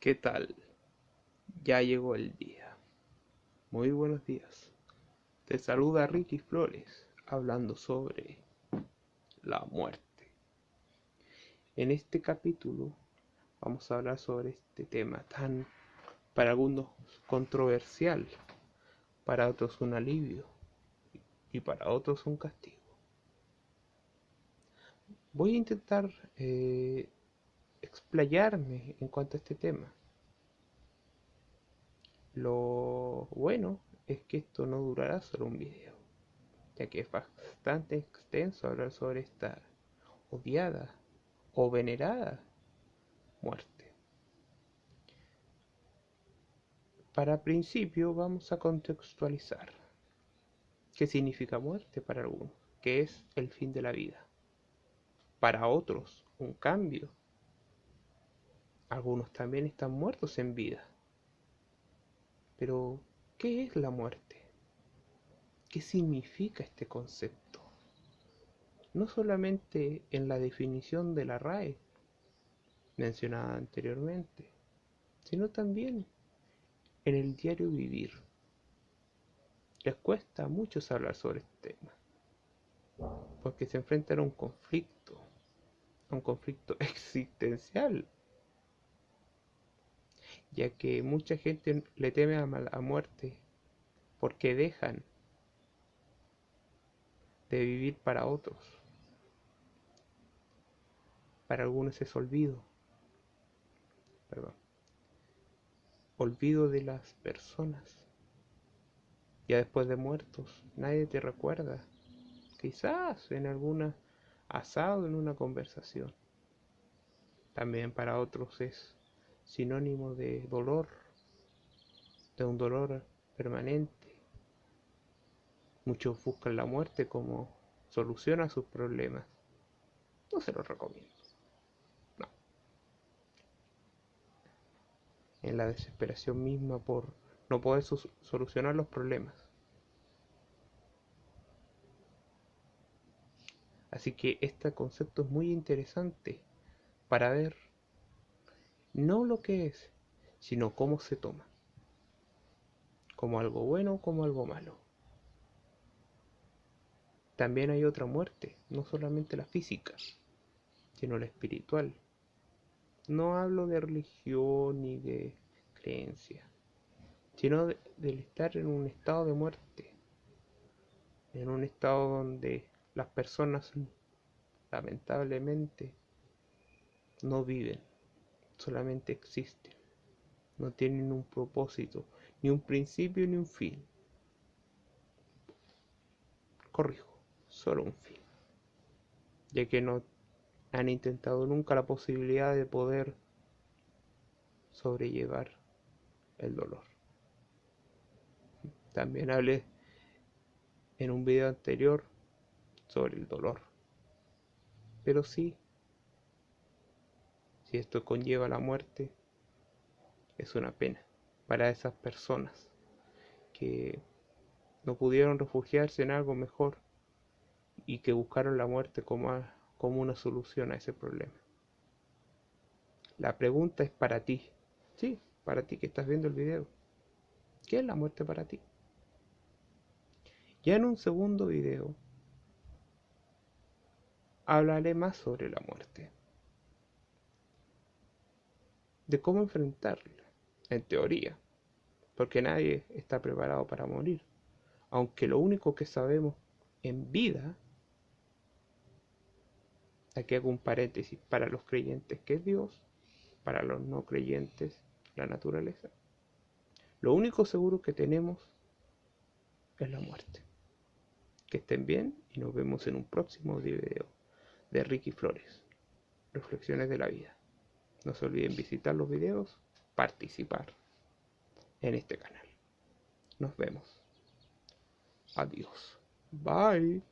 ¿Qué tal? Ya llegó el día. Muy buenos días. Te saluda Ricky Flores hablando sobre la muerte. En este capítulo vamos a hablar sobre este tema tan para algunos controversial, para otros un alivio y para otros un castigo. Voy a intentar eh, explayarme en cuanto a este tema. Lo bueno es que esto no durará solo un video, ya que es bastante extenso hablar sobre esta odiada o venerada muerte. Para principio vamos a contextualizar qué significa muerte para algunos, qué es el fin de la vida. Para otros, un cambio algunos también están muertos en vida. Pero, ¿qué es la muerte? ¿Qué significa este concepto? No solamente en la definición de la RAE mencionada anteriormente, sino también en el diario vivir. Les cuesta a muchos hablar sobre este tema, porque se enfrentan a un conflicto, a un conflicto existencial ya que mucha gente le teme a la muerte porque dejan de vivir para otros. Para algunos es olvido. Perdón. Olvido de las personas. Ya después de muertos, nadie te recuerda. Quizás en alguna asado, en una conversación. También para otros es sinónimo de dolor, de un dolor permanente. Muchos buscan la muerte como solución a sus problemas. No se los recomiendo. No. En la desesperación misma por no poder solucionar los problemas. Así que este concepto es muy interesante para ver no lo que es, sino cómo se toma. Como algo bueno o como algo malo. También hay otra muerte, no solamente la física, sino la espiritual. No hablo de religión ni de creencia, sino del estar en un estado de muerte, en un estado donde las personas lamentablemente no viven solamente existen. No tienen un propósito, ni un principio ni un fin. Corrijo, solo un fin. Ya que no han intentado nunca la posibilidad de poder sobrellevar el dolor. También hablé en un video anterior sobre el dolor. Pero sí, si esto conlleva la muerte, es una pena para esas personas que no pudieron refugiarse en algo mejor y que buscaron la muerte como, como una solución a ese problema. La pregunta es para ti, sí, para ti que estás viendo el video. ¿Qué es la muerte para ti? Ya en un segundo video hablaré más sobre la muerte de cómo enfrentarla, en teoría, porque nadie está preparado para morir. Aunque lo único que sabemos en vida, aquí hago un paréntesis, para los creyentes que es Dios, para los no creyentes la naturaleza. Lo único seguro que tenemos es la muerte. Que estén bien y nos vemos en un próximo video de Ricky Flores. Reflexiones de la vida. No se olviden visitar los videos, participar en este canal. Nos vemos. Adiós. Bye.